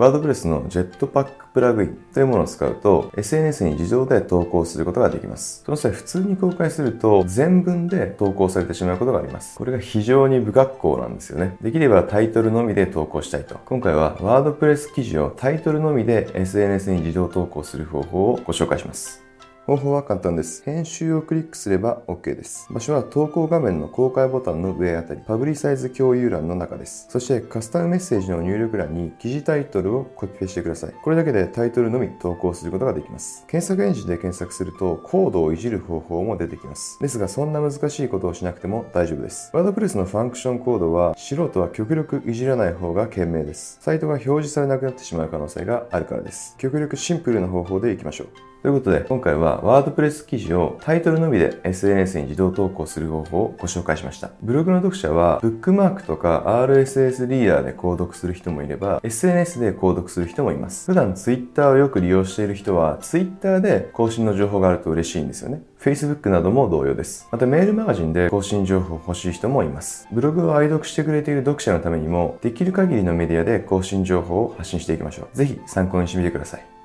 WordPress のジェットパックプラグインというものを使うと SNS に自動で投稿することができます。その際普通に公開すると全文で投稿されてしまうことがあります。これが非常に不格好なんですよね。できればタイトルのみで投稿したいと。今回は WordPress 記事をタイトルのみで SNS に自動投稿する方法をご紹介します。方法は簡単です。編集をクリックすれば OK です。場所は投稿画面の公開ボタンの上あたり、パブリサイズ共有欄の中です。そしてカスタムメッセージの入力欄に記事タイトルをコピペしてください。これだけでタイトルのみ投稿することができます。検索エンジンで検索するとコードをいじる方法も出てきます。ですがそんな難しいことをしなくても大丈夫です。WordPress のファンクションコードは素人は極力いじらない方が賢明です。サイトが表示されなくなってしまう可能性があるからです。極力シンプルな方法でいきましょう。ということで、今回はワードプレス記事をタイトルのみで SNS に自動投稿する方法をご紹介しました。ブログの読者は、ブックマークとか RSS リーダーで購読する人もいれば、SNS で購読する人もいます。普段 Twitter をよく利用している人は、Twitter で更新の情報があると嬉しいんですよね。Facebook なども同様です。またメールマガジンで更新情報を欲しい人もいます。ブログを愛読してくれている読者のためにも、できる限りのメディアで更新情報を発信していきましょう。ぜひ参考にしてみてください。